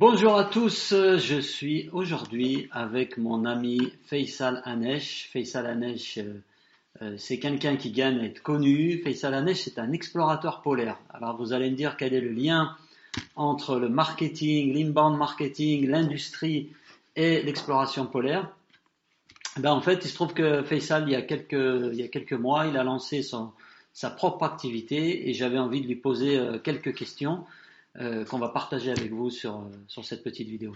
Bonjour à tous, je suis aujourd'hui avec mon ami Faisal Anesh. Faisal Anesh, euh, euh, c'est quelqu'un qui gagne à être connu. Faisal Anesh, c'est un explorateur polaire. Alors vous allez me dire quel est le lien entre le marketing, l'inbound marketing, l'industrie et l'exploration polaire. Ben, en fait, il se trouve que Faisal, il y a quelques, il y a quelques mois, il a lancé son, sa propre activité et j'avais envie de lui poser euh, quelques questions. Euh, qu'on va partager avec vous sur, euh, sur cette petite vidéo.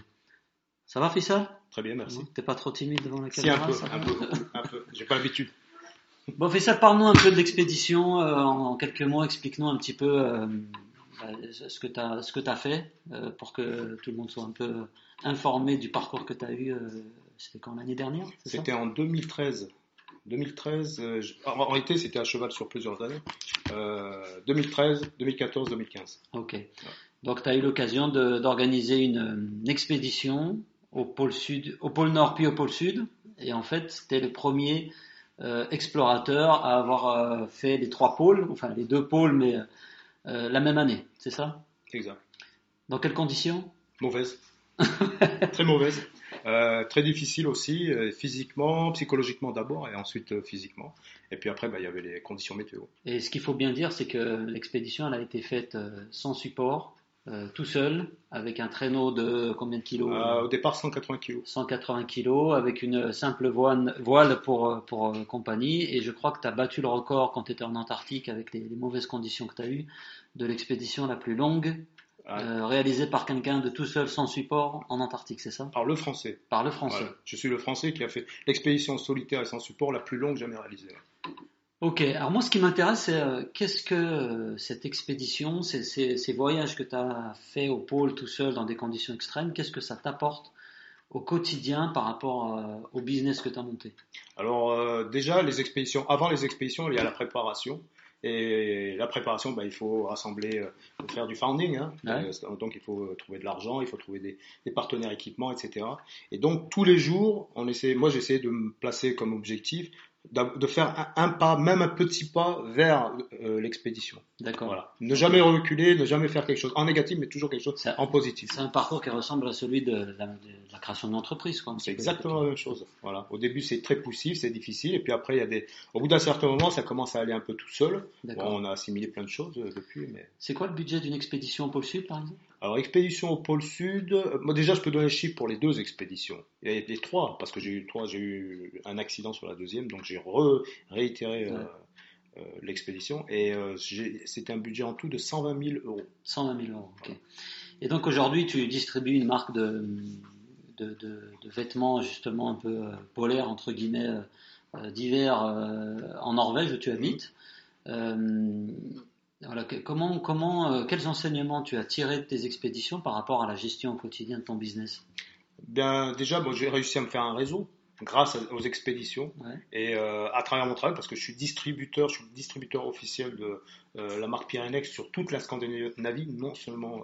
Ça va, Fissa? Très bien, merci. T'es pas trop timide devant la caméra Si, un peu, un peu, un peu. J'ai pas l'habitude. Bon, Fissa, parle-nous un peu de l'expédition. Euh, en, quelques mots, explique-nous un petit peu bah, ce que tu as, as fait pour que tout le monde soit un peu informé du parcours que tu as eu. c'était quand l'année dernière C'était en 2013. 2013, en réalité, c'était à cheval sur plusieurs années. 2013, 2014, 2015. Ok. Donc, tu as eu l'occasion d'organiser une, expédition au pôle sud, au pôle nord puis au pôle sud. Et en fait, tu es le premier euh, explorateur à avoir euh, fait les trois pôles, enfin les deux pôles, mais euh, la même année, c'est ça? Exact. Dans quelles conditions? Mauvaise. Très mauvaise. très difficile aussi, physiquement, psychologiquement d'abord et ensuite physiquement. Et puis après, bah, il y avait les conditions météo. Et ce qu'il faut bien dire, c'est que l'expédition elle a été faite sans support, euh, tout seul, avec un traîneau de combien de kilos euh, Au départ, 180 kilos. 180 kilos, avec une simple voile, voile pour, pour euh, compagnie. Et je crois que tu as battu le record quand tu étais en Antarctique, avec les, mauvaises conditions que tu as eues, de l'expédition la plus longue ah. réalisée par quelqu'un de tout seul, sans support, en Antarctique, c'est ça? Par le français. Par le français. Je suis le français qui a fait l'expédition solitaire et sans support la plus longue jamais réalisée. Ok, alors moi ce qui m'intéresse, c'est euh, qu'est-ce que euh, cette expédition, ces, ces, voyages que tu as fait au pôle tout seul dans des conditions extrêmes, qu'est-ce que ça t'apporte au quotidien par rapport euh, au business que tu as monté? Alors déjà, les expéditions, avant les expéditions, il y a la préparation. Et la préparation, bah, il faut rassembler, faire du founding. Hein. donc il faut trouver de l'argent, il faut trouver des, des, partenaires équipements, etc. Et donc tous les jours, on essaie, moi j'essaie de me placer comme objectif de faire un, pas, même un petit pas vers euh, l'expédition. D'accord. Voilà. Ne jamais reculer, ne jamais faire quelque chose en négatif, mais toujours quelque chose en positif. C'est un parcours qui ressemble à celui de la, création d'une entreprise. C'est exactement la même chose. Voilà. Au début, c'est très poussif, c'est difficile, et puis après, il y a des. Au bout d'un certain moment, ça commence à aller un peu tout seul. on a assimilé plein de choses euh, depuis. Mais... C'est quoi le budget d'une expédition au pôle sud, par exemple? Alors, expédition au pôle sud, euh, moi déjà je peux donner le chiffre pour les deux expéditions. Et les trois, parce que j'ai eu trois, j'ai eu un accident sur la deuxième, donc j'ai réitéré euh, euh, l'expédition. Et c'était un budget en tout de 120 000 euros. 120 000 euros, ok. Et donc aujourd'hui tu distribues une marque de, de, de, vêtements justement un peu polaires, entre guillemets, d'hiver en Norvège où tu habites. Voilà, comment, comment, euh, quels enseignements tu as tirés de tes expéditions par rapport à la gestion au quotidien de ton business? Bien, déjà, bon, j'ai réussi à me faire un réseau grâce aux expéditions et euh, à travers mon travail parce que je suis distributeur, je suis distributeur officiel de euh, la marque Pyrenex sur toute la Scandinavie, non seulement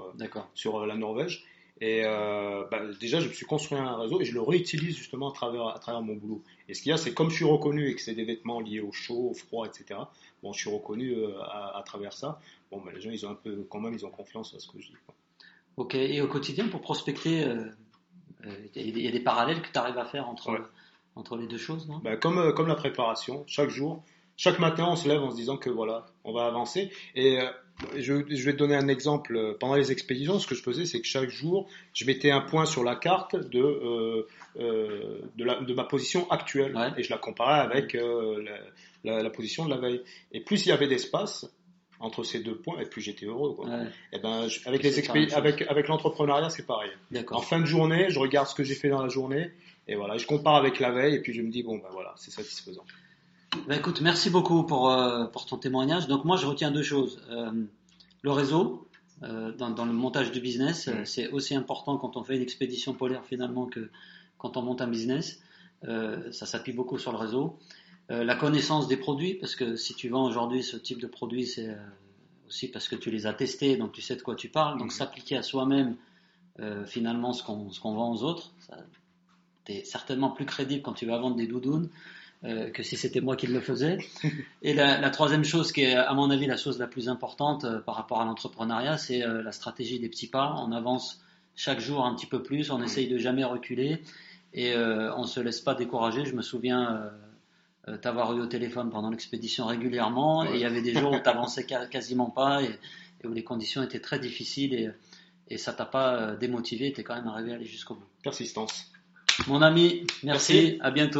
sur la Norvège. Et euh, bah, déjà, je me suis construit un réseau et je le réutilise justement à travers, à travers mon boulot. Et ce qu'il y a, c'est comme je suis reconnu et que c'est des vêtements liés au chaud, au froid, etc. Bon, je suis reconnu euh, à, travers ça. Bon, bah, les gens, ils ont un peu, quand même, ils ont confiance à ce que je dis. Ok. Et au quotidien, pour prospecter, euh, il y a des parallèles que tu arrives à faire entre, entre les deux choses, non? Bah, comme, comme la préparation, chaque jour, chaque matin, on se lève en se disant que voilà, on va avancer. Et je, vais te donner un exemple. Pendant les expéditions, ce que je faisais, c'est que chaque jour, je mettais un point sur la carte de, euh, euh, de, ma position actuelle et je la comparais avec euh, la, position de la veille. Et plus il y avait d'espace entre ces deux points, et plus j'étais heureux. Et ben, avec, les avec, avec l'entrepreneuriat, c'est pareil. En fin de journée, je regarde ce que j'ai fait dans la journée et voilà, je compare avec la veille et puis je me dis bon ben voilà, c'est satisfaisant. Bah, écoute, merci beaucoup pour, euh, pour ton témoignage. Donc moi, je retiens deux choses. Euh, le réseau, euh, dans, dans, le montage du business, mm. c'est aussi important quand on fait une expédition polaire finalement que quand on monte un business. ça s'appuie beaucoup sur le réseau. La connaissance des produits, parce que si tu vends aujourd'hui ce type de produit, c'est aussi parce que tu les as testés, donc tu sais de quoi tu parles. Donc mm. s'appliquer à soi-même finalement ce qu'on vend aux autres, tu es certainement plus crédible quand tu vas vendre des doudounes euh, que si c'était moi qui le faisais. Et la, troisième chose qui est, à mon avis, la chose la plus importante euh, par rapport à l'entrepreneuriat, c'est euh, la stratégie des petits pas. On avance chaque jour un petit peu plus, on essaye de jamais reculer et euh, on se laisse pas décourager. Je me souviens euh, euh, t'avoir eu au téléphone pendant l'expédition régulièrement et il y avait des jours où t'avançais quasiment pas et, où les conditions étaient très difficiles et, et ça t'a pas démotivé, t'es quand même arrivé à aller jusqu'au bout. Persistance. Mon ami, merci. à bientôt.